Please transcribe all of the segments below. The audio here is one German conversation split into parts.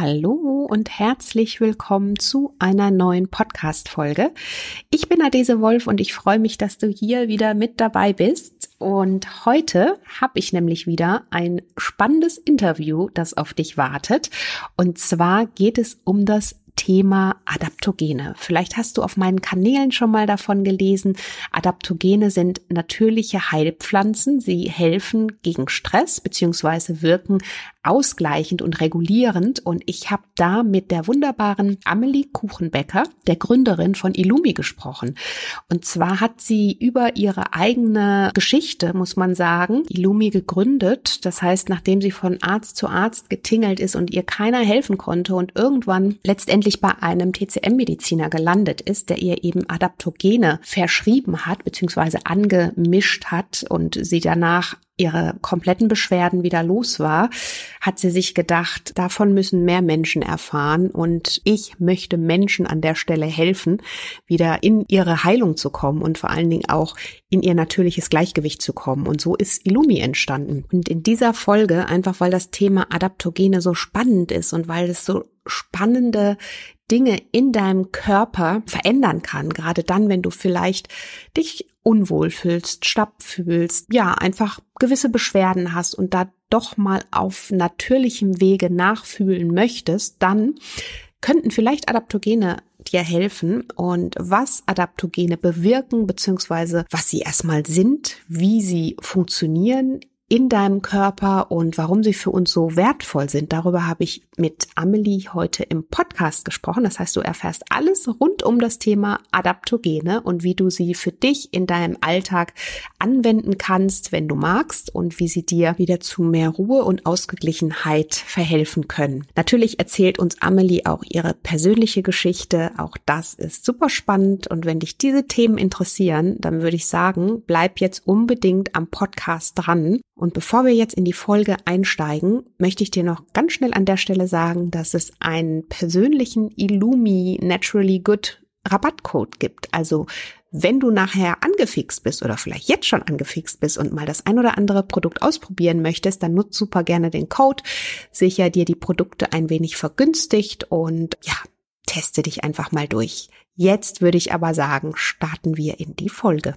Hallo und herzlich willkommen zu einer neuen Podcast-Folge. Ich bin Adese Wolf und ich freue mich, dass du hier wieder mit dabei bist. Und heute habe ich nämlich wieder ein spannendes Interview, das auf dich wartet. Und zwar geht es um das Thema Adaptogene. Vielleicht hast du auf meinen Kanälen schon mal davon gelesen. Adaptogene sind natürliche Heilpflanzen. Sie helfen gegen Stress beziehungsweise wirken ausgleichend und regulierend. Und ich habe da mit der wunderbaren Amelie Kuchenbecker, der Gründerin von Illumi, gesprochen. Und zwar hat sie über ihre eigene Geschichte, muss man sagen, Illumi gegründet. Das heißt, nachdem sie von Arzt zu Arzt getingelt ist und ihr keiner helfen konnte und irgendwann letztendlich bei einem TCM-Mediziner gelandet ist, der ihr eben Adaptogene verschrieben hat, beziehungsweise angemischt hat und sie danach ihre kompletten Beschwerden wieder los war, hat sie sich gedacht, davon müssen mehr Menschen erfahren und ich möchte Menschen an der Stelle helfen, wieder in ihre Heilung zu kommen und vor allen Dingen auch in ihr natürliches Gleichgewicht zu kommen. Und so ist Illumi entstanden. Und in dieser Folge, einfach weil das Thema Adaptogene so spannend ist und weil es so spannende Dinge in deinem Körper verändern kann. Gerade dann, wenn du vielleicht dich unwohl fühlst, schlapp fühlst, ja, einfach gewisse Beschwerden hast und da doch mal auf natürlichem Wege nachfühlen möchtest, dann könnten vielleicht Adaptogene dir helfen und was Adaptogene bewirken, beziehungsweise was sie erstmal sind, wie sie funktionieren in deinem Körper und warum sie für uns so wertvoll sind. Darüber habe ich mit Amelie heute im Podcast gesprochen. Das heißt, du erfährst alles rund um das Thema Adaptogene und wie du sie für dich in deinem Alltag anwenden kannst, wenn du magst und wie sie dir wieder zu mehr Ruhe und Ausgeglichenheit verhelfen können. Natürlich erzählt uns Amelie auch ihre persönliche Geschichte. Auch das ist super spannend und wenn dich diese Themen interessieren, dann würde ich sagen, bleib jetzt unbedingt am Podcast dran und bevor wir jetzt in die Folge einsteigen, möchte ich dir noch ganz schnell an der Stelle sagen, dass es einen persönlichen Illumi Naturally Good Rabattcode gibt. Also wenn du nachher angefixt bist oder vielleicht jetzt schon angefixt bist und mal das ein oder andere Produkt ausprobieren möchtest, dann nutzt super gerne den Code, sicher dir die Produkte ein wenig vergünstigt und ja, teste dich einfach mal durch. Jetzt würde ich aber sagen, starten wir in die Folge.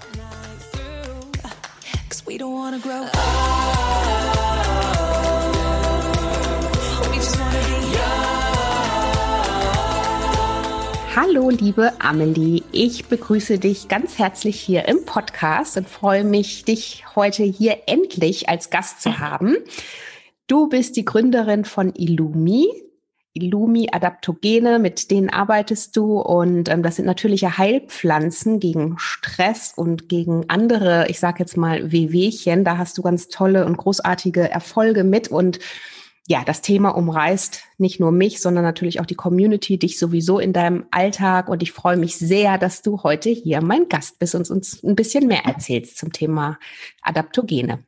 Hallo, liebe Amelie. Ich begrüße dich ganz herzlich hier im Podcast und freue mich, dich heute hier endlich als Gast zu haben. Du bist die Gründerin von Illumi. Illumi Adaptogene, mit denen arbeitest du und ähm, das sind natürliche Heilpflanzen gegen Stress und gegen andere, ich sage jetzt mal Wehwehchen. Da hast du ganz tolle und großartige Erfolge mit und ja, das Thema umreißt nicht nur mich, sondern natürlich auch die Community, dich sowieso in deinem Alltag. Und ich freue mich sehr, dass du heute hier mein Gast bist und uns ein bisschen mehr erzählst zum Thema Adaptogene.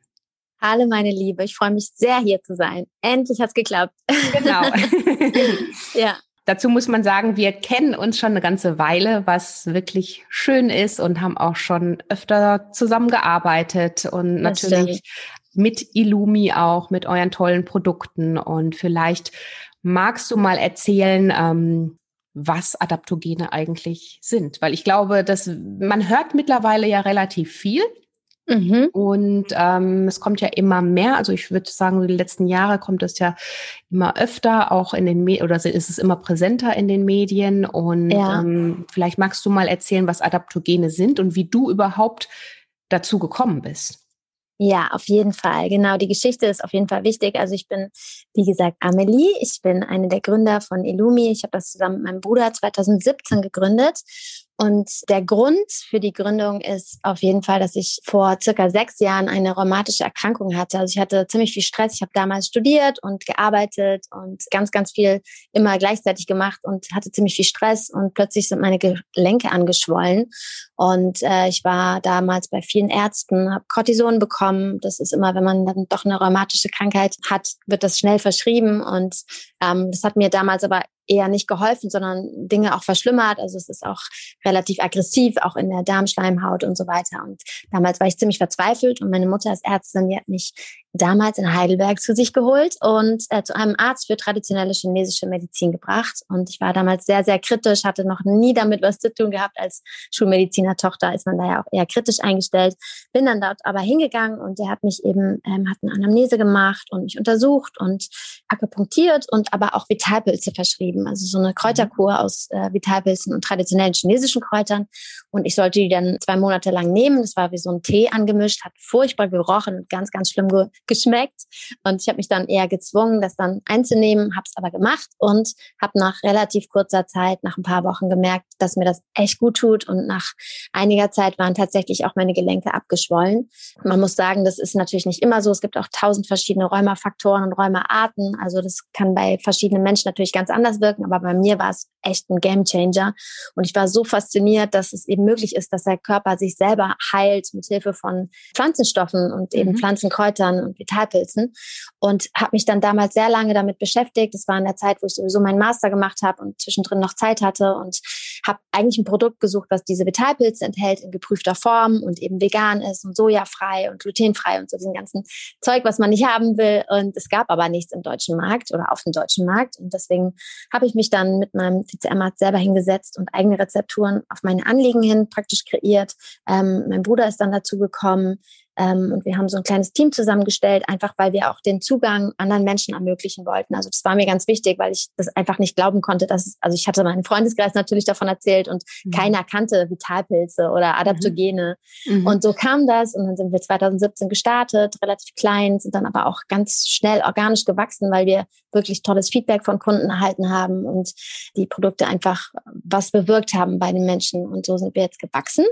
Hallo meine Liebe, ich freue mich sehr hier zu sein. Endlich hat es geklappt. Genau. ja. Dazu muss man sagen, wir kennen uns schon eine ganze Weile, was wirklich schön ist und haben auch schon öfter zusammengearbeitet und das natürlich stimmt. mit Illumi auch, mit euren tollen Produkten. Und vielleicht magst du mal erzählen, ähm, was Adaptogene eigentlich sind, weil ich glaube, dass man hört mittlerweile ja relativ viel Mhm. Und ähm, es kommt ja immer mehr. Also ich würde sagen, die letzten Jahre kommt es ja immer öfter, auch in den Medien, oder ist es immer präsenter in den Medien. Und ja. ähm, vielleicht magst du mal erzählen, was Adaptogene sind und wie du überhaupt dazu gekommen bist. Ja, auf jeden Fall. Genau, die Geschichte ist auf jeden Fall wichtig. Also ich bin, wie gesagt, Amelie. Ich bin eine der Gründer von Illumi. Ich habe das zusammen mit meinem Bruder 2017 gegründet. Und der Grund für die Gründung ist auf jeden Fall, dass ich vor circa sechs Jahren eine rheumatische Erkrankung hatte. Also ich hatte ziemlich viel Stress. Ich habe damals studiert und gearbeitet und ganz, ganz viel immer gleichzeitig gemacht und hatte ziemlich viel Stress und plötzlich sind meine Gelenke angeschwollen. Und äh, ich war damals bei vielen Ärzten, habe Cortison bekommen. Das ist immer, wenn man dann doch eine rheumatische Krankheit hat, wird das schnell verschrieben. Und ähm, das hat mir damals aber eher nicht geholfen, sondern Dinge auch verschlimmert. Also es ist auch relativ aggressiv, auch in der Darmschleimhaut und so weiter. Und damals war ich ziemlich verzweifelt und meine Mutter als Ärztin, die hat mich damals in Heidelberg zu sich geholt und äh, zu einem Arzt für traditionelle chinesische Medizin gebracht. Und ich war damals sehr, sehr kritisch, hatte noch nie damit was zu tun gehabt. Als Schulmedizinertochter ist man da ja auch eher kritisch eingestellt. Bin dann dort aber hingegangen und der hat mich eben, ähm, hat eine Anamnese gemacht und mich untersucht und akupunktiert und aber auch Vitalpilze verschrieben. Also so eine Kräuterkur aus äh, Vitalpilzen und traditionellen chinesischen Kräutern. Und ich sollte die dann zwei Monate lang nehmen. Das war wie so ein Tee angemischt, hat furchtbar gerochen und ganz, ganz schlimm ge geschmeckt. Und ich habe mich dann eher gezwungen, das dann einzunehmen, habe es aber gemacht und habe nach relativ kurzer Zeit, nach ein paar Wochen gemerkt, dass mir das echt gut tut. Und nach einiger Zeit waren tatsächlich auch meine Gelenke abgeschwollen. Man muss sagen, das ist natürlich nicht immer so. Es gibt auch tausend verschiedene Rheumafaktoren und Rheumaarten. Also das kann bei verschiedenen Menschen natürlich ganz anders wirken, aber bei mir war es echt ein Gamechanger. Und ich war so fasziniert, dass es eben möglich ist, dass der Körper sich selber heilt mit Hilfe von Pflanzenstoffen und eben mhm. Pflanzenkräutern Vitalpilzen und habe mich dann damals sehr lange damit beschäftigt. Das war in der Zeit, wo ich sowieso meinen Master gemacht habe und zwischendrin noch Zeit hatte und habe eigentlich ein Produkt gesucht, was diese Vitalpilze enthält in geprüfter Form und eben vegan ist und sojafrei und glutenfrei und so diesen ganzen Zeug, was man nicht haben will. Und es gab aber nichts im deutschen Markt oder auf dem deutschen Markt. Und deswegen habe ich mich dann mit meinem TCM-Arzt selber hingesetzt und eigene Rezepturen auf meine Anliegen hin praktisch kreiert. Ähm, mein Bruder ist dann dazu gekommen. Ähm, und wir haben so ein kleines Team zusammengestellt, einfach weil wir auch den Zugang anderen Menschen ermöglichen wollten. Also das war mir ganz wichtig, weil ich das einfach nicht glauben konnte, dass es, also ich hatte meinen Freundeskreis natürlich davon erzählt und mhm. keiner kannte Vitalpilze oder mhm. Adaptogene. Mhm. Und so kam das und dann sind wir 2017 gestartet, relativ klein, sind dann aber auch ganz schnell organisch gewachsen, weil wir wirklich tolles Feedback von Kunden erhalten haben und die Produkte einfach was bewirkt haben bei den Menschen. Und so sind wir jetzt gewachsen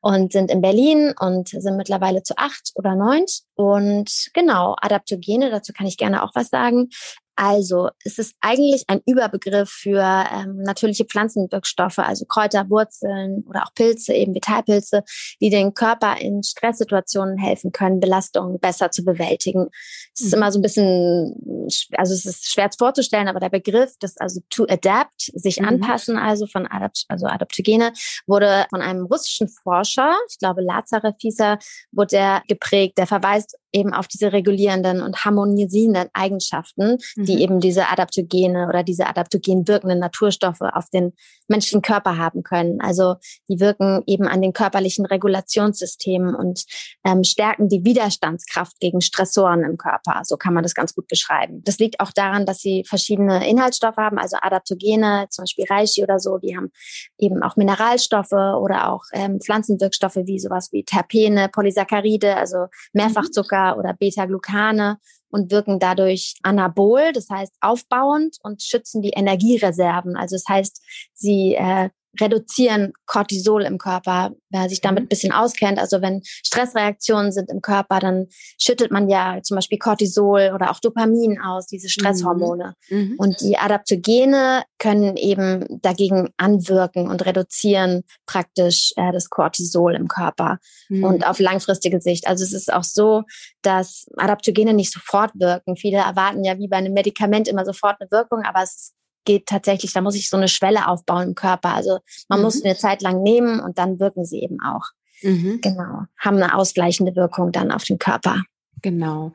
und sind in Berlin und sind mittlerweile zu acht oder neun. Und genau, Adaptogene, dazu kann ich gerne auch was sagen. Also es ist eigentlich ein Überbegriff für ähm, natürliche Pflanzenwirkstoffe, also Kräuter, Wurzeln oder auch Pilze, eben Vitalpilze, die den Körper in Stresssituationen helfen können, Belastungen besser zu bewältigen. Es ist mhm. immer so ein bisschen, also es ist schwer vorzustellen, aber der Begriff, das also to adapt, sich mhm. anpassen, also von Adapt, also Adaptogene, wurde von einem russischen Forscher, ich glaube Lazarev hieß er, wurde der geprägt. Der verweist eben auf diese regulierenden und harmonisierenden Eigenschaften, mhm. die eben diese Adaptogene oder diese adaptogen wirkenden Naturstoffe auf den menschlichen Körper haben können. Also die wirken eben an den körperlichen Regulationssystemen und ähm, stärken die Widerstandskraft gegen Stressoren im Körper. So kann man das ganz gut beschreiben. Das liegt auch daran, dass sie verschiedene Inhaltsstoffe haben, also Adaptogene, zum Beispiel Reishi oder so, die haben eben auch Mineralstoffe oder auch ähm, Pflanzenwirkstoffe wie sowas wie Terpene, Polysaccharide, also Mehrfachzucker oder Beta-Glucane und wirken dadurch anabol, das heißt aufbauend und schützen die Energiereserven. Also das heißt, sie äh, reduzieren Cortisol im Körper, wer sich damit mhm. ein bisschen auskennt. Also wenn Stressreaktionen sind im Körper, dann schüttet man ja zum Beispiel Cortisol oder auch Dopamin aus, diese Stresshormone. Mhm. mhm. Und die Adaptogene können eben dagegen anwirken und reduzieren praktisch äh, das Cortisol im Körper mhm. und auf langfristige Sicht. Also es ist auch so, dass Adaptogene nicht sofort wirken. Viele erwarten ja wie bei einem Medikament immer sofort eine Wirkung, aber es ist geht tatsächlich, da muss ich so eine Schwelle aufbauen im Körper. Also man mhm. muss eine Zeit lang nehmen und dann wirken sie eben auch. Mhm. Genau. Haben eine ausgleichende Wirkung dann auf den Körper. Genau.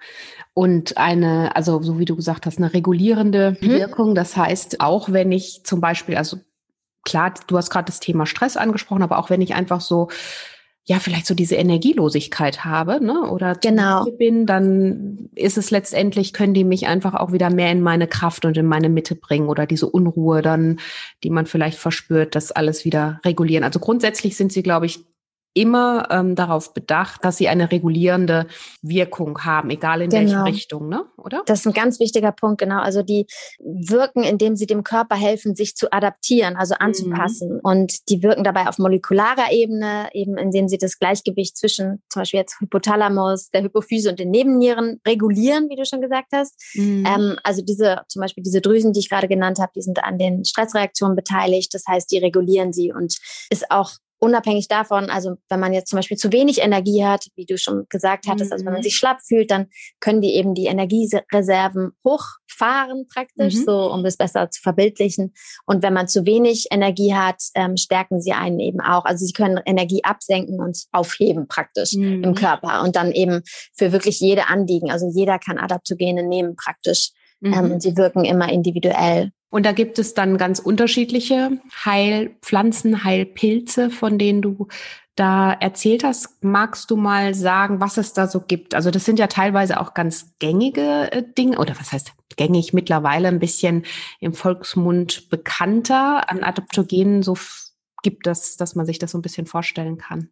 Und eine, also so wie du gesagt hast, eine regulierende mhm. Wirkung. Das heißt, auch wenn ich zum Beispiel, also klar, du hast gerade das Thema Stress angesprochen, aber auch wenn ich einfach so ja vielleicht so diese Energielosigkeit habe, ne? Oder genau. bin, dann ist es letztendlich, können die mich einfach auch wieder mehr in meine Kraft und in meine Mitte bringen oder diese Unruhe dann, die man vielleicht verspürt, das alles wieder regulieren. Also grundsätzlich sind sie, glaube ich, immer ähm, darauf bedacht, dass sie eine regulierende Wirkung haben, egal in genau. welche Richtung, ne? Oder? Das ist ein ganz wichtiger Punkt, genau. Also die wirken, indem sie dem Körper helfen, sich zu adaptieren, also mhm. anzupassen. Mhm. Und die wirken dabei auf molekularer Ebene, eben indem sie das Gleichgewicht zwischen zum Beispiel jetzt Hypothalamus, der Hypophyse und den Nebennieren regulieren, wie du schon gesagt hast. Mhm. Ähm, also diese, zum Beispiel diese Drüsen, die ich gerade genannt habe, die sind an den Stressreaktionen beteiligt. Das heißt, die regulieren sie und ist auch unabhängig davon, also wenn man jetzt zum Beispiel zu wenig Energie hat, wie du schon gesagt hattest, mhm. also wenn man mhm. sich schlapp fühlt, dann können die eben die Energiereserven hochfahren praktisch, mhm. so um es besser zu verbildlichen. Und wenn man zu wenig Energie hat, ähm, stärken sie einen eben auch. Also sie können Energie absenken und aufheben praktisch mhm. im Körper und dann eben für wirklich jede Anliegen. Also jeder kann Adaptogene nehmen praktisch. Ähm, mhm. Ähm, und sie wirken immer individuell. Und da gibt es dann ganz unterschiedliche Heilpflanzen, Heilpilze, von denen du da erzählt hast. Magst du mal sagen, was es da so gibt? Also das sind ja teilweise auch ganz gängige äh, Dinge oder was heißt gängig mittlerweile ein bisschen im Volksmund bekannter an Adaptogenen. So gibt es, dass man sich das so ein bisschen vorstellen kann.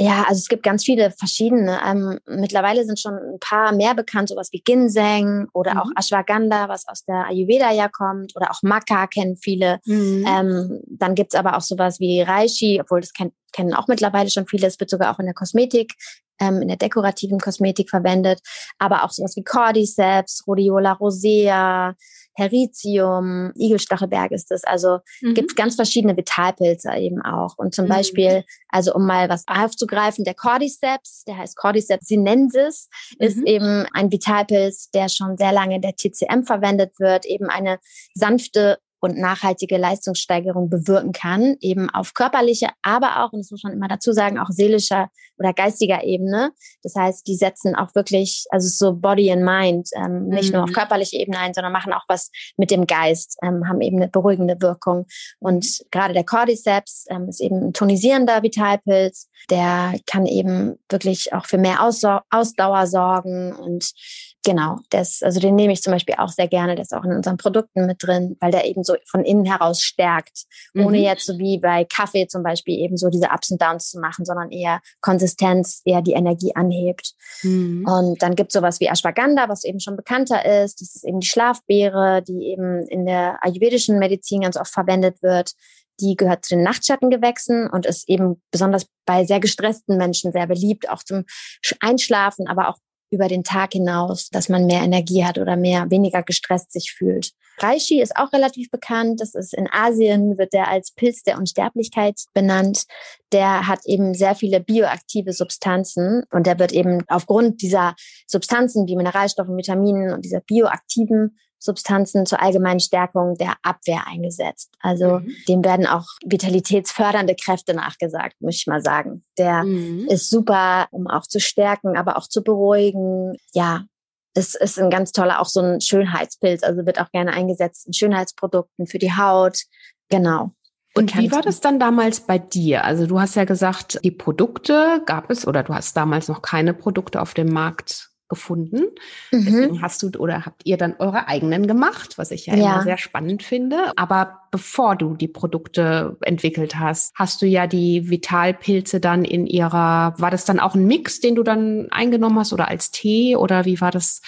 Ja, also es gibt ganz viele verschiedene. Ähm, mittlerweile sind schon ein paar mehr bekannt, sowas wie Ginseng oder mhm. auch Ashwagandha, was aus der Ayurveda ja kommt, oder auch Maca kennen viele. Mhm. Ähm, dann gibt's aber auch sowas wie Reishi, obwohl das kenn kennen auch mittlerweile schon viele. Es wird sogar auch in der Kosmetik, ähm, in der dekorativen Kosmetik verwendet. Aber auch sowas wie Cordyceps, Rhodiola rosea, Heritium, Igelstachelberg ist es. Also mhm. gibt ganz verschiedene Vitalpilze eben auch. Und zum mhm. Beispiel, also um mal was aufzugreifen, der Cordyceps, der heißt Cordyceps sinensis, mhm. ist eben ein Vitalpilz, der schon sehr lange in der TCM verwendet wird, eben eine sanfte und nachhaltige Leistungssteigerung bewirken kann, eben auf körperlicher, aber auch, und das muss man immer dazu sagen, auch seelischer oder geistiger Ebene. Das heißt, die setzen auch wirklich, also so Body and Mind, ähm, nicht mhm. nur auf mhm. körperlicher Ebene ein, sondern machen auch was mit dem Geist, ähm, haben eben eine beruhigende Wirkung. Und gerade der Cordyceps ähm, ist eben ein tonisierender Vitalpilz, der kann eben wirklich auch für mehr Ausdauer sorgen und Genau, das, also den nehme ich zum Beispiel auch sehr gerne. Der ist auch in unseren Produkten mit drin, weil der eben so von innen heraus stärkt, ohne mhm. jetzt so wie bei Kaffee zum Beispiel eben so diese Ups und Downs zu machen, sondern eher Konsistenz, eher die Energie anhebt. Mhm. Und dann gibt es sowas wie Ashwagandha, was eben schon bekannter ist. Das ist eben die Schlafbeere, die eben in der ayurvedischen Medizin ganz oft verwendet wird. Die gehört zu den Nachtschattengewächsen und ist eben besonders bei sehr gestressten Menschen sehr beliebt, auch zum Einschlafen, aber auch über den Tag hinaus, dass man mehr Energie hat oder mehr, weniger gestresst sich fühlt. Reishi ist auch relativ bekannt. Das ist in Asien, wird der als Pilz der Unsterblichkeit benannt. Der hat eben sehr viele bioaktive Substanzen und der wird eben aufgrund dieser Substanzen wie Mineralstoffe, Vitaminen und dieser bioaktiven Substanzen zur allgemeinen Stärkung der Abwehr eingesetzt. Also mhm. dem werden auch vitalitätsfördernde Kräfte nachgesagt, muss ich mal sagen. Der mhm. ist super, um auch zu stärken, aber auch zu beruhigen. Ja, es ist ein ganz toller, auch so ein Schönheitspilz, also wird auch gerne eingesetzt in Schönheitsprodukten für die Haut. Genau. Und wie war das dann damals bei dir? Also du hast ja gesagt, die Produkte gab es oder du hast damals noch keine Produkte auf dem Markt gefunden. Mhm. Deswegen hast du oder habt ihr dann eure eigenen gemacht, was ich ja, ja, immer sehr spannend finde. Aber bevor du die Produkte entwickelt hast, hast du ja die Vitalpilze dann in ihrer, war das dann auch ein Mix, den du dann eingenommen hast oder als Tee oder wie war das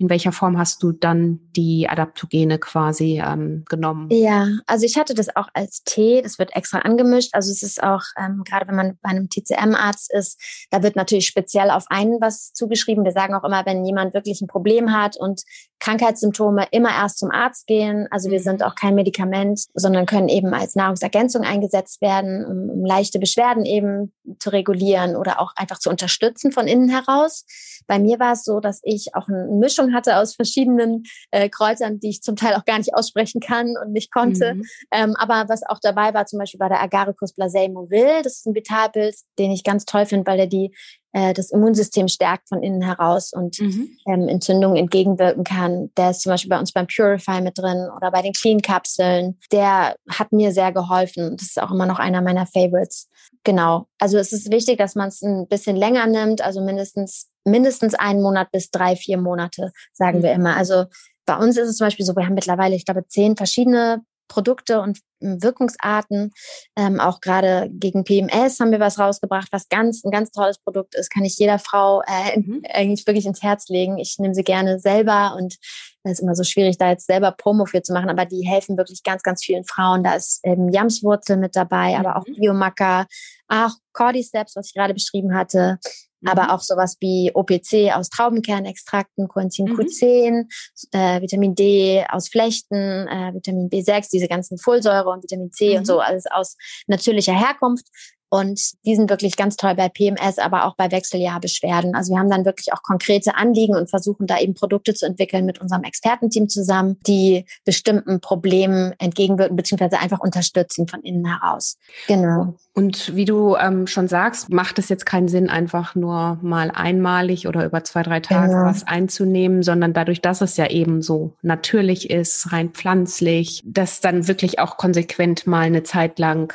in welcher Form hast du dann die Adaptogene quasi ähm, genommen? Ja, also ich hatte das auch als Tee, das wird extra angemischt. Also es ist auch, ähm, gerade wenn man bei einem TCM-Arzt ist, da wird natürlich speziell auf einen was zugeschrieben. Wir sagen auch immer, wenn jemand wirklich ein Problem hat und Krankheitssymptome, immer erst zum Arzt gehen. Also wir sind mhm. auch kein Medikament, sondern können eben als Nahrungsergänzung eingesetzt werden, um, um leichte Beschwerden eben zu regulieren oder auch einfach zu unterstützen von innen heraus. Bei mir war es so, dass ich auch eine Mischung hatte aus verschiedenen äh, Kräutern, die ich zum Teil auch gar nicht aussprechen kann und nicht konnte. Mhm. Ähm, aber was auch dabei war, zum Beispiel war der Agaricus blasei movil. Das ist ein Vitalpilz, den ich ganz toll finde, weil er die äh, das Immunsystem stärkt von innen heraus und mhm. ähm, Entzündungen entgegenwirken kann. Der ist zum Beispiel bei uns beim Purify mit drin oder bei den Clean-Kapseln. Der hat mir sehr geholfen. Das ist auch immer noch einer meiner Favorites. Genau. Also es ist wichtig, dass man es ein bisschen länger nimmt, also mindestens mindestens einen Monat bis drei, vier Monate, sagen mhm. wir immer. Also bei uns ist es zum Beispiel so, wir haben mittlerweile, ich glaube, zehn verschiedene Produkte und hm, Wirkungsarten. Ähm, auch gerade gegen PMS haben wir was rausgebracht, was ganz ein ganz tolles Produkt ist. Kann ich jeder Frau äh, mhm. eigentlich wirklich ins Herz legen. Ich nehme sie gerne selber und es ist immer so schwierig, da jetzt selber Promo für zu machen, aber die helfen wirklich ganz, ganz vielen Frauen. Da ist ähm, Jamswurzel mit dabei, mhm. aber auch Biomacker, auch Cordyceps, was ich gerade beschrieben hatte, aber mhm. auch sowas wie OPC aus Traubenkernextrakten, Coenzym mhm. Q10, äh, Vitamin D aus Flechten, äh, Vitamin B6, diese ganzen Folsäure und Vitamin C mhm. und so, alles aus natürlicher Herkunft. Und die sind wirklich ganz toll bei PMS, aber auch bei Wechseljahrbeschwerden. Also wir haben dann wirklich auch konkrete Anliegen und versuchen da eben Produkte zu entwickeln mit unserem Expertenteam zusammen, die bestimmten Problemen entgegenwirken bzw. einfach unterstützen von innen heraus. Genau. Und wie du ähm, schon sagst, macht es jetzt keinen Sinn, einfach nur mal einmalig oder über zwei, drei Tage genau. was einzunehmen, sondern dadurch, dass es ja eben so natürlich ist, rein pflanzlich, das dann wirklich auch konsequent mal eine Zeit lang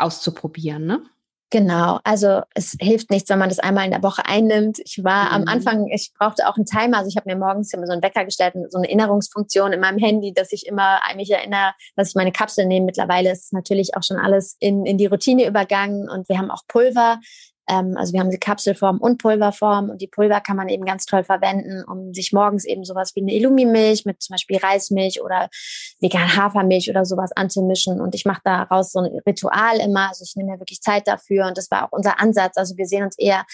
auszuprobieren, ne? Genau, also es hilft nichts, wenn man das einmal in der Woche einnimmt. Ich war mhm. am Anfang, ich brauchte auch einen Timer, also ich habe mir morgens immer so einen Wecker gestellt, so eine Erinnerungsfunktion in meinem Handy, dass ich immer mich erinnere, dass ich meine Kapsel nehme. Mittlerweile ist natürlich auch schon alles in, in die Routine übergangen und wir haben auch Pulver, ähm, also wir haben die Kapselform und Pulverform und die Pulver kann man eben ganz toll verwenden, um sich morgens eben sowas wie eine Illumimilch mit zum Beispiel Reismilch oder vegan Hafermilch oder sowas anzumischen. Und ich mache daraus so ein Ritual immer. Also ich nehme mir wirklich Zeit dafür und das war auch unser Ansatz. Also wir sehen uns eher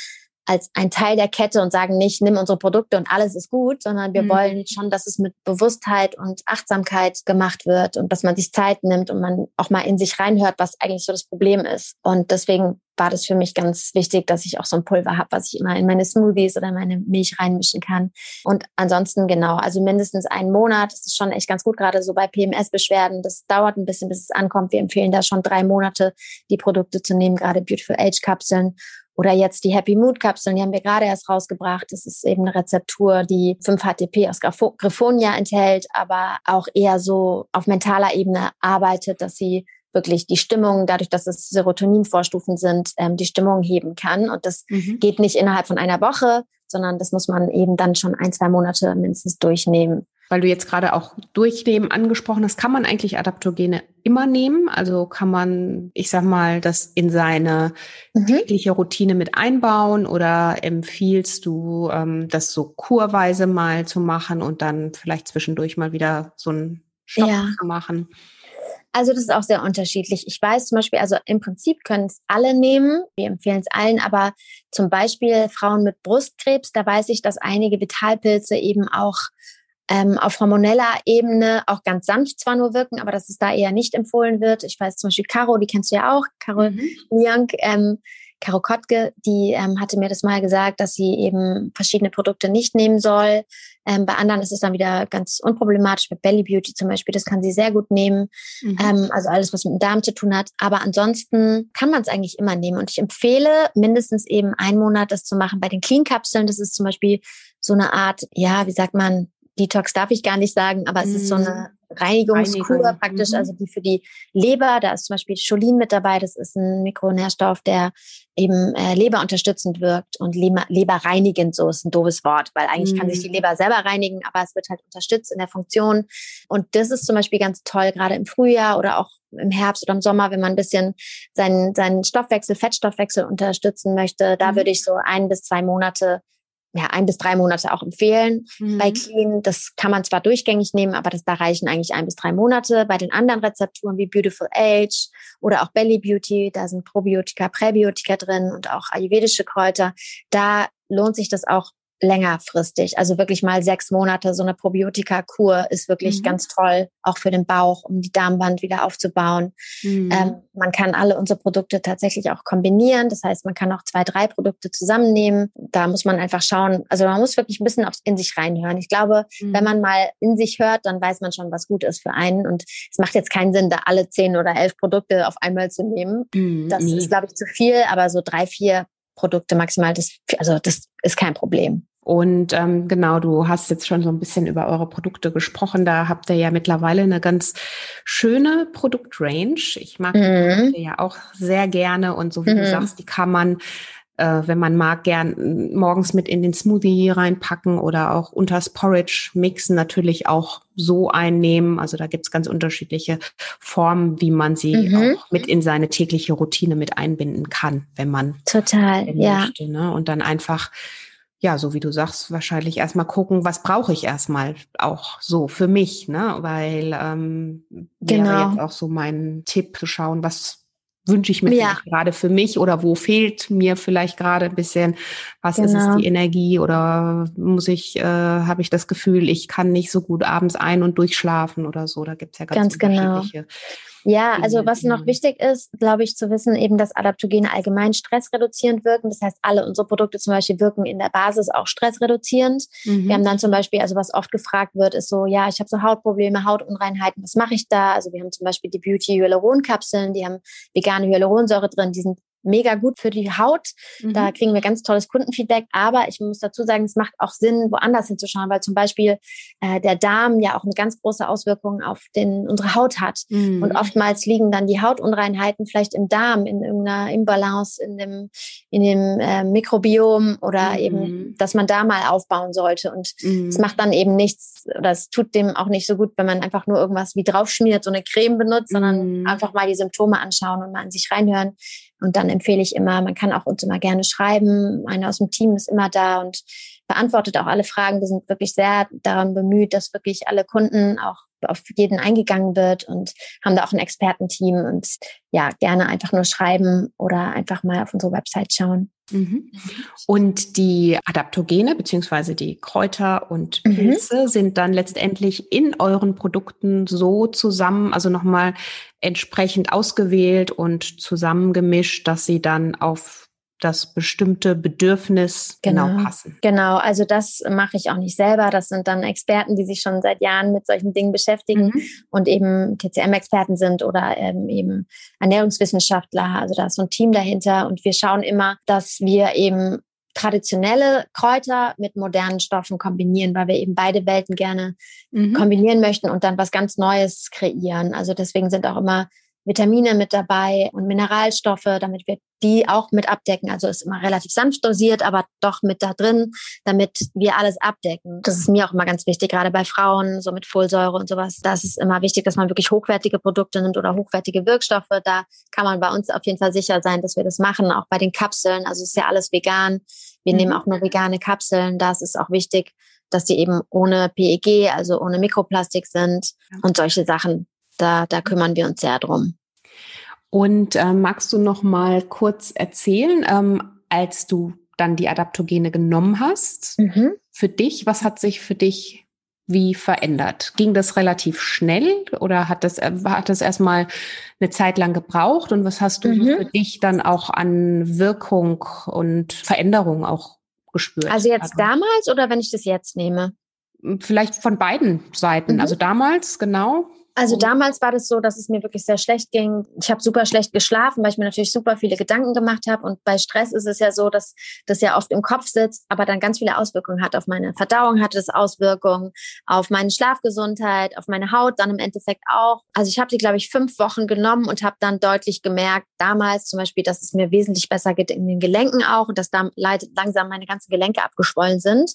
als ein Teil der Kette und sagen nicht, nimm unsere Produkte und alles ist gut, sondern wir mhm. wollen schon, dass es mit Bewusstheit und Achtsamkeit gemacht wird und dass man sich Zeit nimmt und man auch mal in sich reinhört, was eigentlich so das Problem ist. Und deswegen war das für mich ganz wichtig, dass ich auch so ein Pulver habe, was ich immer in meine Smoothies oder meine Milch reinmischen kann. Und ansonsten genau, also mindestens einen Monat. Das ist schon echt ganz gut, gerade so bei PMS-Beschwerden. Das dauert ein bisschen, bis es ankommt. Wir empfehlen da schon drei Monate, die Produkte zu nehmen, gerade Beautiful Age Kapseln oder jetzt die Happy Mood Kapseln, die haben wir gerade erst rausgebracht. Das ist eben eine Rezeptur, die 5-HTP aus Griffonia enthält, aber auch eher so auf mentaler Ebene arbeitet, dass sie wirklich die Stimmung, dadurch, dass es Serotoninvorstufen sind, ähm, die Stimmung heben kann. Und das mhm. geht nicht innerhalb von einer Woche, sondern das muss man eben dann schon ein, zwei Monate mindestens durchnehmen weil du jetzt gerade auch Durchnehmen angesprochen hast, kann man eigentlich Adaptogene immer nehmen? Also kann man, ich sag mal, das in seine mhm. tägliche Routine mit einbauen oder empfiehlst du, ähm, das so kurweise mal zu machen und dann vielleicht zwischendurch mal wieder so einen Stopp ja. zu machen? Also das ist auch sehr unterschiedlich. Ich weiß zum Beispiel, also im Prinzip können es alle nehmen. Wir empfehlen es allen, aber zum Beispiel Frauen mit Brustkrebs, da weiß ich, dass einige Vitalpilze eben auch ähm, auf hormoneller Ebene auch ganz sanft zwar nur wirken, aber dass es da eher nicht empfohlen wird. Ich weiß zum Beispiel Caro, die kennst du ja auch, Caro mhm. Young, ähm, Caro Kottke, die ähm, hatte mir das mal gesagt, dass sie eben verschiedene Produkte nicht nehmen soll. Ähm, bei anderen ist es dann wieder ganz unproblematisch, mit Belly Beauty zum Beispiel, das kann sie sehr gut nehmen. Mhm. Ähm, also alles, was mit dem Darm zu tun hat. Aber ansonsten kann man es eigentlich immer nehmen. Und ich empfehle mindestens eben einen Monat das zu machen. Bei den Clean-Kapseln, das ist zum Beispiel so eine Art, ja, wie sagt man, Detox darf ich gar nicht sagen, aber es ist so eine mhm. Reinigungskur Reinigung. praktisch, mhm. also die für die Leber, da ist zum Beispiel Cholin mit dabei, das ist ein Mikronährstoff, der eben äh, Leber unterstützend wirkt und Leber, Leber reinigend, so ist ein doofes Wort, weil eigentlich mhm. kann sich die mhm. Leber selber reinigen, aber es wird halt unterstützt in der Funktion. Und das ist zum Beispiel ganz toll, gerade im Frühjahr oder auch im Herbst oder im Sommer, wenn man ein bisschen seinen, seinen Stoffwechsel, Fettstoffwechsel unterstützen möchte. Da mhm. würde ich so ein bis zwei Monate ja, ein bis drei Monate auch empfehlen. Mhm. Bei Clean, das kann man zwar durchgängig nehmen, aber das da reichen eigentlich ein bis drei Monate. Bei den anderen Rezepturen wie Beautiful Age oder auch Belly Beauty, da sind Probiotika, Präbiotika drin und auch ayurvedische Kräuter. Da lohnt sich das auch längerfristig. Also wirklich mal sechs Monate. So eine Probiotika-Kur ist wirklich mhm. ganz toll, auch für den Bauch, um die Darmwand wieder aufzubauen. Mhm. Ähm, man kann alle unsere Produkte tatsächlich auch kombinieren. Das heißt, man kann auch zwei, drei Produkte zusammennehmen. Da muss man einfach schauen. Also man muss wirklich ein bisschen in sich reinhören. Ich glaube, mhm. wenn man mal in sich hört, dann weiß man schon, was gut ist für einen. Und es macht jetzt keinen Sinn, da alle zehn oder elf Produkte auf einmal zu nehmen. Mhm. Das ist, glaube ich, zu viel. Aber so drei, vier Produkte maximal, das, also das ist kein Problem. Und ähm, genau, du hast jetzt schon so ein bisschen über eure Produkte gesprochen. Da habt ihr ja mittlerweile eine ganz schöne Produktrange. Ich mag mhm. die Produkte ja auch sehr gerne und so wie mhm. du sagst, die kann man äh, wenn man mag, gern morgens mit in den Smoothie reinpacken oder auch unters Porridge mixen, natürlich auch so einnehmen. Also da gibt's ganz unterschiedliche Formen, wie man sie mhm. auch mit in seine tägliche Routine mit einbinden kann, wenn man total ja möchte, ne? und dann einfach ja, so wie du sagst, wahrscheinlich erstmal gucken, was brauche ich erstmal auch so für mich, ne? Weil ähm, genau. wäre jetzt auch so mein Tipp zu schauen, was wünsche ich mir ja. gerade für mich oder wo fehlt mir vielleicht gerade ein bisschen, was genau. ist es genau. die Energie oder muss ich, äh, habe ich das Gefühl, ich kann nicht so gut abends ein- und durchschlafen oder so. Da gibt's ja ganz, ganz genau. Ja, also was noch wichtig ist, glaube ich, zu wissen, eben, dass Adaptogene allgemein stressreduzierend wirken. Das heißt, alle unsere Produkte zum Beispiel wirken in der Basis auch stressreduzierend. Mhm. Wir haben dann zum Beispiel, also was oft gefragt wird, ist so, ja, ich habe so Hautprobleme, Hautunreinheiten, was mache ich da? Also wir haben zum Beispiel die Beauty Hyaluron-Kapseln, die haben vegane Hyaluronsäure drin, die sind mega gut für die Haut. Mhm. Da kriegen wir ganz tolles Kundenfeedback. Aber ich muss dazu sagen, es macht auch Sinn, woanders hinzuschauen, weil zum Beispiel äh, der Darm ja auch eine ganz große Auswirkung auf den, unsere Haut hat. Mhm. Und oftmals liegen dann die Hautunreinheiten vielleicht im Darm, in irgendeiner Imbalance, in dem, in dem äh, Mikrobiom oder mhm. eben, dass man da mal aufbauen sollte. Und es mhm. macht dann eben nichts oder es tut dem auch nicht so gut, wenn man einfach nur irgendwas wie draufschmiert, so eine Creme benutzt, sondern mhm. einfach mal die Symptome anschauen und mal in sich reinhören und dann empfehle ich immer, man kann auch uns immer gerne schreiben. Einer aus dem Team ist immer da und beantwortet auch alle Fragen. Wir sind wirklich sehr daran bemüht, dass wirklich alle Kunden auch auf jeden eingegangen wird und haben da auch ein Expertenteam und ja, gerne einfach nur schreiben oder einfach mal auf unsere Website schauen. Mhm. Und die Adaptogene beziehungsweise die Kräuter und mhm. Pilze mhm. sind dann letztendlich in euren Produkten so zusammen, also nochmal entsprechend ausgewählt und zusammengemischt, dass sie dann auf das bestimmte Bedürfnis genau, genau, passen. Genau, also das mache ich auch nicht selber. Das sind dann Experten, die sich schon seit Jahren mit solchen Dingen beschäftigen mhm. und eben TCM-Experten sind oder ähm, eben Ernährungswissenschaftler. Also da ist so ein Team dahinter und wir schauen immer, dass wir eben traditionelle Kräuter mit modernen Stoffen kombinieren, weil wir eben beide Welten gerne mhm. kombinieren möchten und dann was ganz Neues kreieren. Also deswegen sind auch immer Vitamine mit dabei und Mineralstoffe, damit wir die auch mit abdecken. Also ist immer relativ sanft dosiert, aber doch mit da drin, damit wir alles abdecken. Das ist mir auch immer ganz wichtig, gerade bei Frauen, so mit Folsäure und sowas. Da ist immer wichtig, dass man wirklich hochwertige Produkte nimmt oder hochwertige Wirkstoffe. Da kann man bei uns auf jeden Fall sicher sein, dass wir das machen, auch bei den Kapseln. Also ist ja alles vegan. Wir mhm. nehmen auch nur vegane Kapseln. Da ist es auch wichtig, dass die eben ohne PEG, also ohne Mikroplastik sind und solche Sachen da, da kümmern wir uns sehr drum. Und äh, magst du noch mal kurz erzählen, ähm, als du dann die Adaptogene genommen hast, mhm. für dich, was hat sich für dich wie verändert? Ging das relativ schnell oder hat das, äh, hat das erstmal eine Zeit lang gebraucht? Und was hast du mhm. für dich dann auch an Wirkung und Veränderung auch gespürt? Also jetzt damals oder wenn ich das jetzt nehme? Vielleicht von beiden Seiten. Mhm. Also damals, genau. Also damals war das so, dass es mir wirklich sehr schlecht ging. Ich habe super schlecht geschlafen, weil ich mir natürlich super viele Gedanken gemacht habe. Und bei Stress ist es ja so, dass das ja oft im Kopf sitzt, aber dann ganz viele Auswirkungen hat. Auf meine Verdauung hatte es Auswirkungen, auf meine Schlafgesundheit, auf meine Haut dann im Endeffekt auch. Also ich habe sie, glaube ich, fünf Wochen genommen und habe dann deutlich gemerkt, damals zum Beispiel, dass es mir wesentlich besser geht in den Gelenken auch und dass da langsam meine ganzen Gelenke abgeschwollen sind.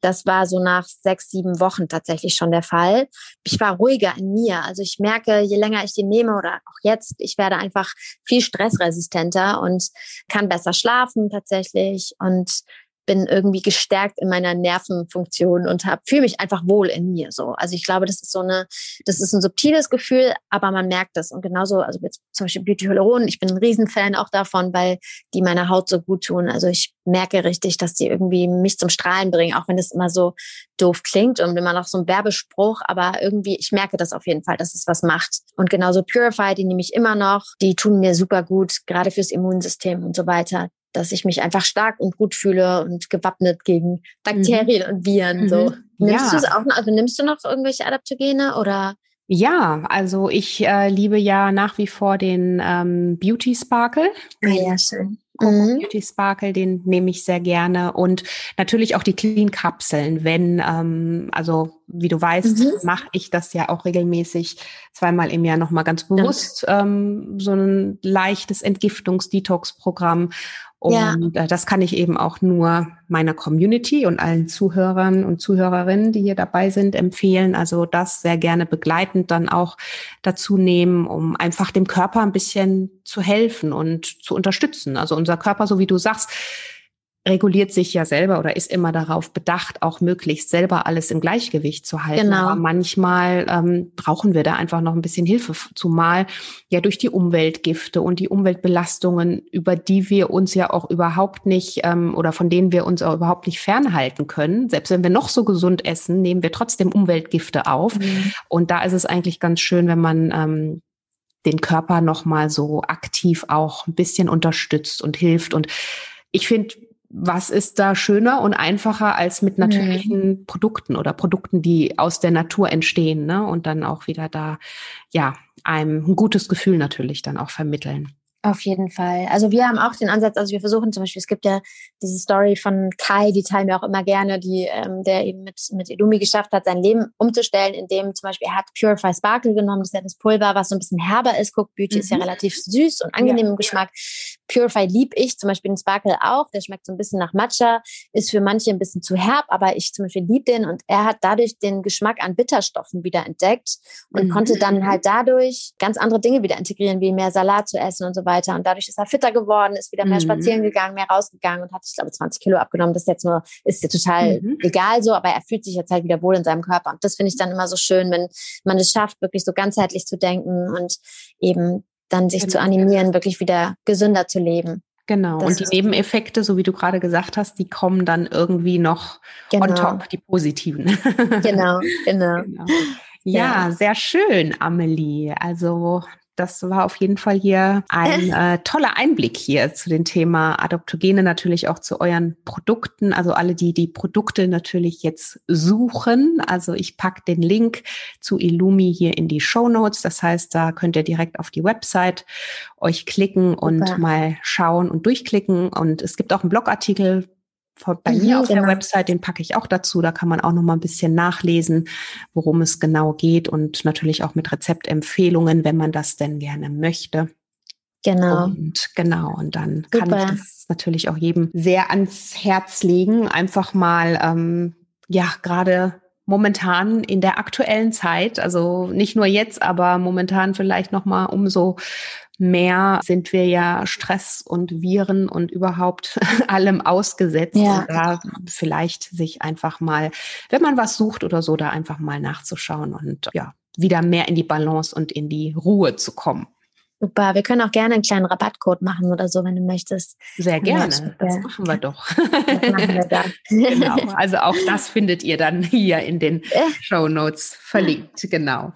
Das war so nach sechs, sieben Wochen tatsächlich schon der Fall. Ich war ruhiger in mir. Also ich merke, je länger ich den nehme oder auch jetzt, ich werde einfach viel stressresistenter und kann besser schlafen tatsächlich und bin irgendwie gestärkt in meiner Nervenfunktion und habe fühle mich einfach wohl in mir so. Also ich glaube, das ist so eine, das ist ein subtiles Gefühl, aber man merkt das und genauso, also jetzt zum Beispiel Beauty Hyaluron, ich bin ein Riesenfan auch davon, weil die meiner Haut so gut tun. Also ich merke richtig, dass die irgendwie mich zum Strahlen bringen, auch wenn es immer so doof klingt und immer noch so ein Werbespruch, aber irgendwie ich merke das auf jeden Fall, dass es was macht. Und genauso Purify, die nehme ich immer noch, die tun mir super gut, gerade fürs Immunsystem und so weiter dass ich mich einfach stark und gut fühle und gewappnet gegen Bakterien mhm. und Viren. So. Mhm. Nimmst ja. du es auch noch, also nimmst du noch irgendwelche Adaptogene oder? Ja, also ich äh, liebe ja nach wie vor den ähm, Beauty Sparkle. Ah, ja, schön. Mhm. Beauty Sparkle, den nehme ich sehr gerne und natürlich auch die Clean Kapseln, wenn ähm, also wie du weißt, mhm. mache ich das ja auch regelmäßig zweimal im Jahr nochmal ganz bewusst ja. ähm, so ein leichtes Entgiftungs-Detox-Programm Und ja. Äh, das kann ich eben auch nur meiner Community und allen Zuhörern und Zuhörerinnen, die hier dabei sind, empfehlen. Also das sehr gerne begleitend dann auch dazu nehmen, um einfach dem Körper ein bisschen zu helfen und zu unterstützen. Also unser Körper, so wie du sagst, reguliert sich ja selber oder ist immer darauf bedacht, auch möglichst selber alles im Gleichgewicht zu halten. Genau. Aber manchmal ähm, brauchen wir da einfach noch ein bisschen Hilfe, zumal ja durch die Umweltgifte und die Umweltbelastungen, über die wir uns ja auch überhaupt nicht ähm, oder von denen wir uns auch überhaupt nicht fernhalten können. Selbst wenn wir noch so gesund essen, nehmen wir trotzdem Umweltgifte auf. Mhm. Und da ist es eigentlich ganz schön, wenn man ähm, den Körper noch mal so aktiv auch ein bisschen unterstützt und hilft. Und ich finde, was ist da schöner und einfacher als mit natürlichen mhm. Produkten oder Produkten, die aus der Natur entstehen, ne? Und dann auch wieder da, ja, einem ein gutes Gefühl natürlich dann auch vermitteln. Auf jeden Fall. Also wir haben auch den Ansatz, also wir versuchen zum Beispiel, es gibt ja diese Story von Kai, die teilen wir auch immer gerne, die, ähm, der eben mit, mit Illumi geschafft hat, sein Leben umzustellen, indem zum Beispiel er hat Purify Sparkle genommen, das ist ja das Pulver, was so ein bisschen herber ist. Cook Beauty mhm. ist ja mhm. relativ süß und angenehm ja, im Geschmack. Purify lieb ich, zum Beispiel den Sparkle auch, der schmeckt so ein bisschen nach Matcha, ist für manche ein bisschen zu herb, aber ich zum Beispiel lieb den und er hat dadurch den Geschmack an Bitterstoffen wieder entdeckt und mhm. konnte dann halt dadurch ganz andere Dinge wieder integrieren, wie mehr Salat zu essen und so weiter weiter. Und dadurch ist er fitter geworden, ist wieder mehr mhm. spazieren gegangen, mehr rausgegangen und hat, ich glaube, 20 Kilo abgenommen. Das ist jetzt nur, ist ja total mhm. egal so, aber er fühlt sich jetzt halt wieder wohl in seinem Körper. Und das finde ich dann immer so schön, wenn man es schafft, wirklich so ganzheitlich zu denken und eben dann sich genau. zu animieren, wirklich wieder gesünder zu leben. Genau. Das und die Nebeneffekte, so wie du gerade gesagt hast, die kommen dann irgendwie noch genau. on top, die positiven. Genau, genau. genau. Ja, ja, sehr schön, Amelie. Also das war auf jeden Fall hier ein äh, toller Einblick hier zu dem Thema Adoptogene, natürlich auch zu euren Produkten. Also alle, die die Produkte natürlich jetzt suchen. Also ich pack den Link zu Illumi hier in die Show Notes. Das heißt, da könnt ihr direkt auf die Website euch klicken und Super. mal schauen und durchklicken. Und es gibt auch einen Blogartikel bei mhm, mir auf genau. der Website, den packe ich auch dazu. Da kann man auch noch mal ein bisschen nachlesen, worum es genau geht und natürlich auch mit Rezeptempfehlungen, wenn man das denn gerne möchte. Genau. Und genau, und dann Super. kann ich das natürlich auch jedem sehr ans Herz legen, einfach mal, ähm, ja, gerade momentan in der aktuellen Zeit, also nicht nur jetzt, aber momentan vielleicht noch mal umso mehr sind wir ja Stress und Viren und überhaupt allem ausgesetzt. Ja. Und da vielleicht sich einfach mal, wenn man was sucht oder so, da einfach mal nachzuschauen und ja, wieder mehr in die Balance und in die Ruhe zu kommen. Super, wir können auch gerne einen kleinen Rabattcode machen oder so, wenn du möchtest. Sehr gerne, das machen wir doch. Das machen wir dann. genau, also auch das findet ihr dann hier in den Show Notes verlinkt, genau.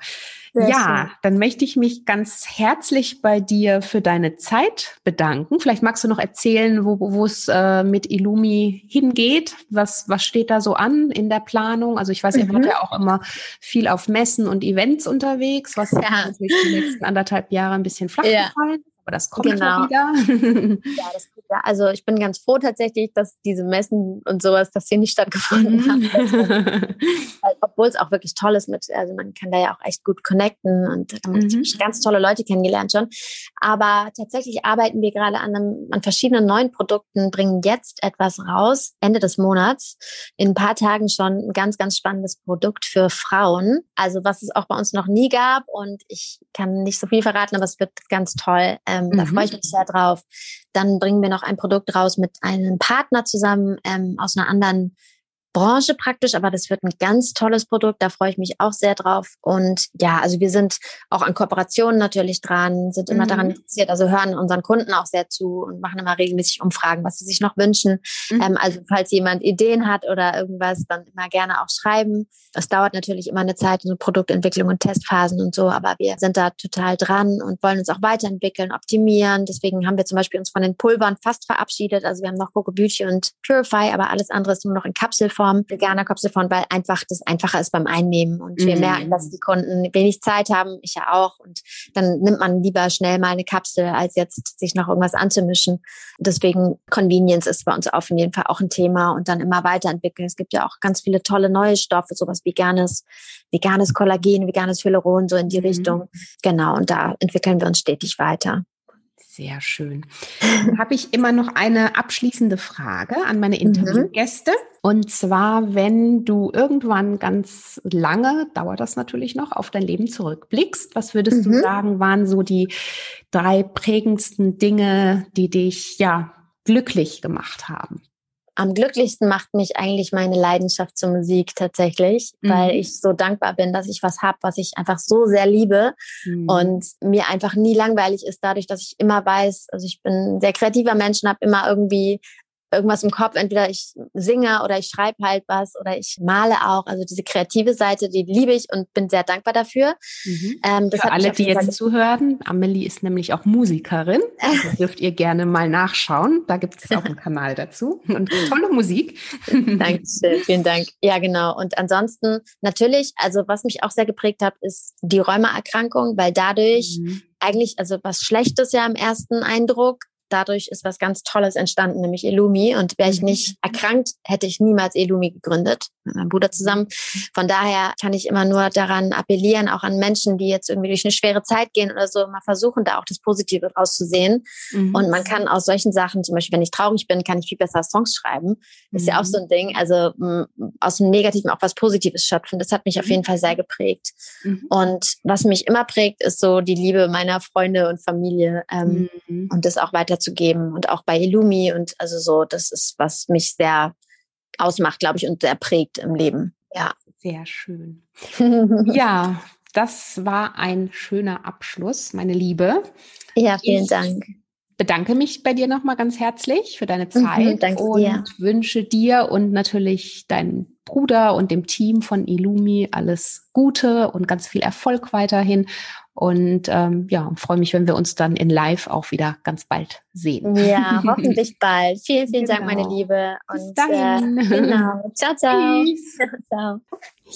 Sehr ja, schön. dann möchte ich mich ganz herzlich bei dir für deine Zeit bedanken. Vielleicht magst du noch erzählen, wo, wo es äh, mit Illumi hingeht. Was, was steht da so an in der Planung? Also ich weiß, ihr mhm. wart ja auch immer viel auf Messen und Events unterwegs, was ja. natürlich die letzten anderthalb Jahre ein bisschen flach ja. gefallen aber das kommt genau. wieder. ja, das kommt ja. Also ich bin ganz froh tatsächlich, dass diese Messen und sowas, dass hier nicht stattgefunden mhm. haben. Obwohl es auch wirklich toll ist mit, also man kann da ja auch echt gut connecten und mhm. ganz tolle Leute kennengelernt schon. Aber tatsächlich arbeiten wir gerade an, einem, an verschiedenen neuen Produkten, bringen jetzt etwas raus, Ende des Monats. In ein paar Tagen schon ein ganz, ganz spannendes Produkt für Frauen. Also was es auch bei uns noch nie gab und ich kann nicht so viel verraten, aber es wird ganz toll. Ähm, mhm. Da freue ich mich sehr drauf. Dann bringen wir noch ein Produkt raus mit einem Partner zusammen ähm, aus einer anderen Branche praktisch, aber das wird ein ganz tolles Produkt, da freue ich mich auch sehr drauf. Und ja, also wir sind auch an Kooperationen natürlich dran, sind immer mhm. daran interessiert, also hören unseren Kunden auch sehr zu und machen immer regelmäßig Umfragen, was sie sich noch wünschen. Mhm. Ähm, also falls jemand Ideen hat oder irgendwas, dann immer gerne auch schreiben. Das dauert natürlich immer eine Zeit, so Produktentwicklung und Testphasen und so, aber wir sind da total dran und wollen uns auch weiterentwickeln, optimieren. Deswegen haben wir zum Beispiel uns von den Pulvern fast verabschiedet. Also wir haben noch Coco Beauty und Purify, aber alles andere ist nur noch in Kapselform Kapselform, veganer Kapselform, weil einfach das einfacher ist beim Einnehmen. Und wir mm. merken, dass die Kunden wenig Zeit haben, ich ja auch. Und dann nimmt man lieber schnell mal eine Kapsel, als jetzt sich noch irgendwas anzumischen. Deswegen Convenience ist bei uns auf jeden Fall auch ein Thema und dann immer weiterentwickeln. Es gibt ja auch ganz viele tolle neue Stoffe, sowas veganes, veganes Kollagen, veganes Hyaluron, so in die mm. Richtung. Genau. Und da entwickeln wir uns stetig weiter. Sehr schön. Habe ich immer noch eine abschließende Frage an meine mhm. Und zwar, wenn du irgendwann ganz lange, dauert das natürlich noch, auf dein Leben zurückblickst, was würdest mhm. du sagen, waren so die drei prägendsten Dinge, die dich ja glücklich gemacht haben? am glücklichsten macht mich eigentlich meine Leidenschaft zur Musik tatsächlich, mhm. weil ich so dankbar bin, dass ich was habe, was ich einfach so sehr liebe mhm. und mir einfach nie langweilig ist, dadurch, dass ich immer weiß, also ich bin ein sehr kreativer Mensch und habe immer irgendwie irgendwas im Kopf. Entweder ich singe oder ich schreibe halt was oder ich male auch. Also diese kreative Seite, die liebe ich und bin sehr dankbar dafür. Mhm. Ähm, Für alle, die jetzt zuhören, Amelie ist nämlich auch Musikerin. Also dürft ihr gerne mal nachschauen. Da gibt es auch einen Kanal dazu. Und tolle Musik. Dankeschön, vielen Dank. Ja, genau. Und ansonsten natürlich, also was mich auch sehr geprägt hat, ist die Rheumaerkrankung, weil dadurch mhm eigentlich, also was Schlechtes ja im ersten Eindruck, dadurch ist was ganz Tolles entstanden, nämlich Elumi. Und wäre ich mhm. nicht erkrankt, hätte ich niemals Elumi gegründet, mit meinem Bruder zusammen. Von daher kann ich immer nur daran appellieren, auch an Menschen, die jetzt irgendwie durch eine schwere Zeit gehen oder so, mal versuchen, da auch das Positive rauszusehen. Mhm. Und man kann aus solchen Sachen, zum Beispiel, wenn ich traurig bin, kann ich viel besser Songs schreiben. Ist mhm. ja auch so ein Ding. Also aus dem Negativen auch was Positives schöpfen. Das hat mich auf mhm. jeden Fall sehr geprägt. Mhm. Und was mich immer prägt, ist so die Liebe meiner Freunde und Familie ähm, mhm. und das auch weiter weiterzugeben und auch bei Illumi und also so, das ist, was mich sehr ausmacht, glaube ich, und sehr prägt im Leben. Ja. Sehr schön. ja, das war ein schöner Abschluss, meine Liebe. Ja, vielen ich Dank. Bedanke mich bei dir nochmal ganz herzlich für deine mhm, Zeit mhm, und dir. wünsche dir und natürlich deinen Bruder und dem Team von Illumi alles Gute und ganz viel Erfolg weiterhin und ähm, ja, freue mich, wenn wir uns dann in Live auch wieder ganz bald sehen. Ja, hoffentlich bald. Vielen, vielen genau. Dank, meine genau. Liebe. Und Bis dahin. Äh, genau. Ciao, ciao. ciao.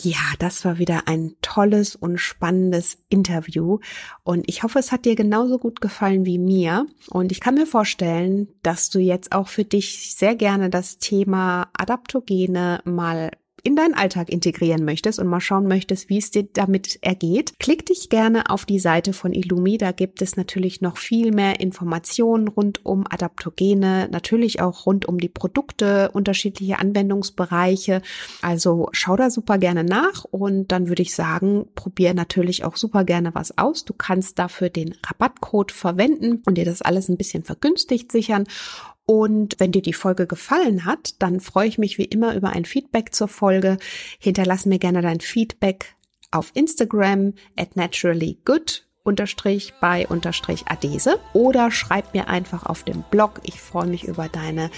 Ja, das war wieder ein tolles und spannendes Interview. Und ich hoffe, es hat dir genauso gut gefallen wie mir. Und ich kann mir vorstellen, dass du jetzt auch für dich sehr gerne das Thema Adaptogene mal in deinen Alltag integrieren möchtest und mal schauen möchtest, wie es dir damit ergeht, klick dich gerne auf die Seite von Illumi. Da gibt es natürlich noch viel mehr Informationen rund um Adaptogene, natürlich auch rund um die Produkte, unterschiedliche Anwendungsbereiche. Also schau da super gerne nach und dann würde ich sagen, probier natürlich auch super gerne was aus. Du kannst dafür den Rabattcode verwenden und dir das alles ein bisschen vergünstigt sichern. Und wenn dir die Folge gefallen hat, dann freue ich mich wie immer über ein Feedback zur Folge. Hinterlass mir gerne dein Feedback auf Instagram at naturallygood unterstrich bei unterstrich Adese oder schreib mir einfach auf dem Blog. Ich freue mich über deine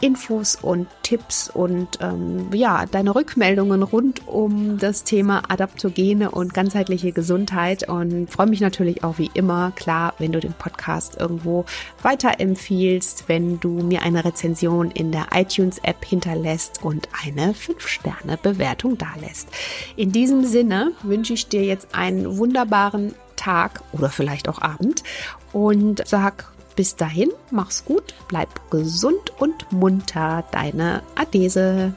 Infos und Tipps und ähm, ja, deine Rückmeldungen rund um das Thema Adaptogene und ganzheitliche Gesundheit und freue mich natürlich auch wie immer, klar, wenn du den Podcast irgendwo weiterempfiehlst, wenn du mir eine Rezension in der iTunes-App hinterlässt und eine 5-Sterne-Bewertung dalässt. In diesem Sinne wünsche ich dir jetzt einen wunderbaren Tag oder vielleicht auch Abend und sag bis dahin, mach's gut, bleib gesund und munter, deine Adese.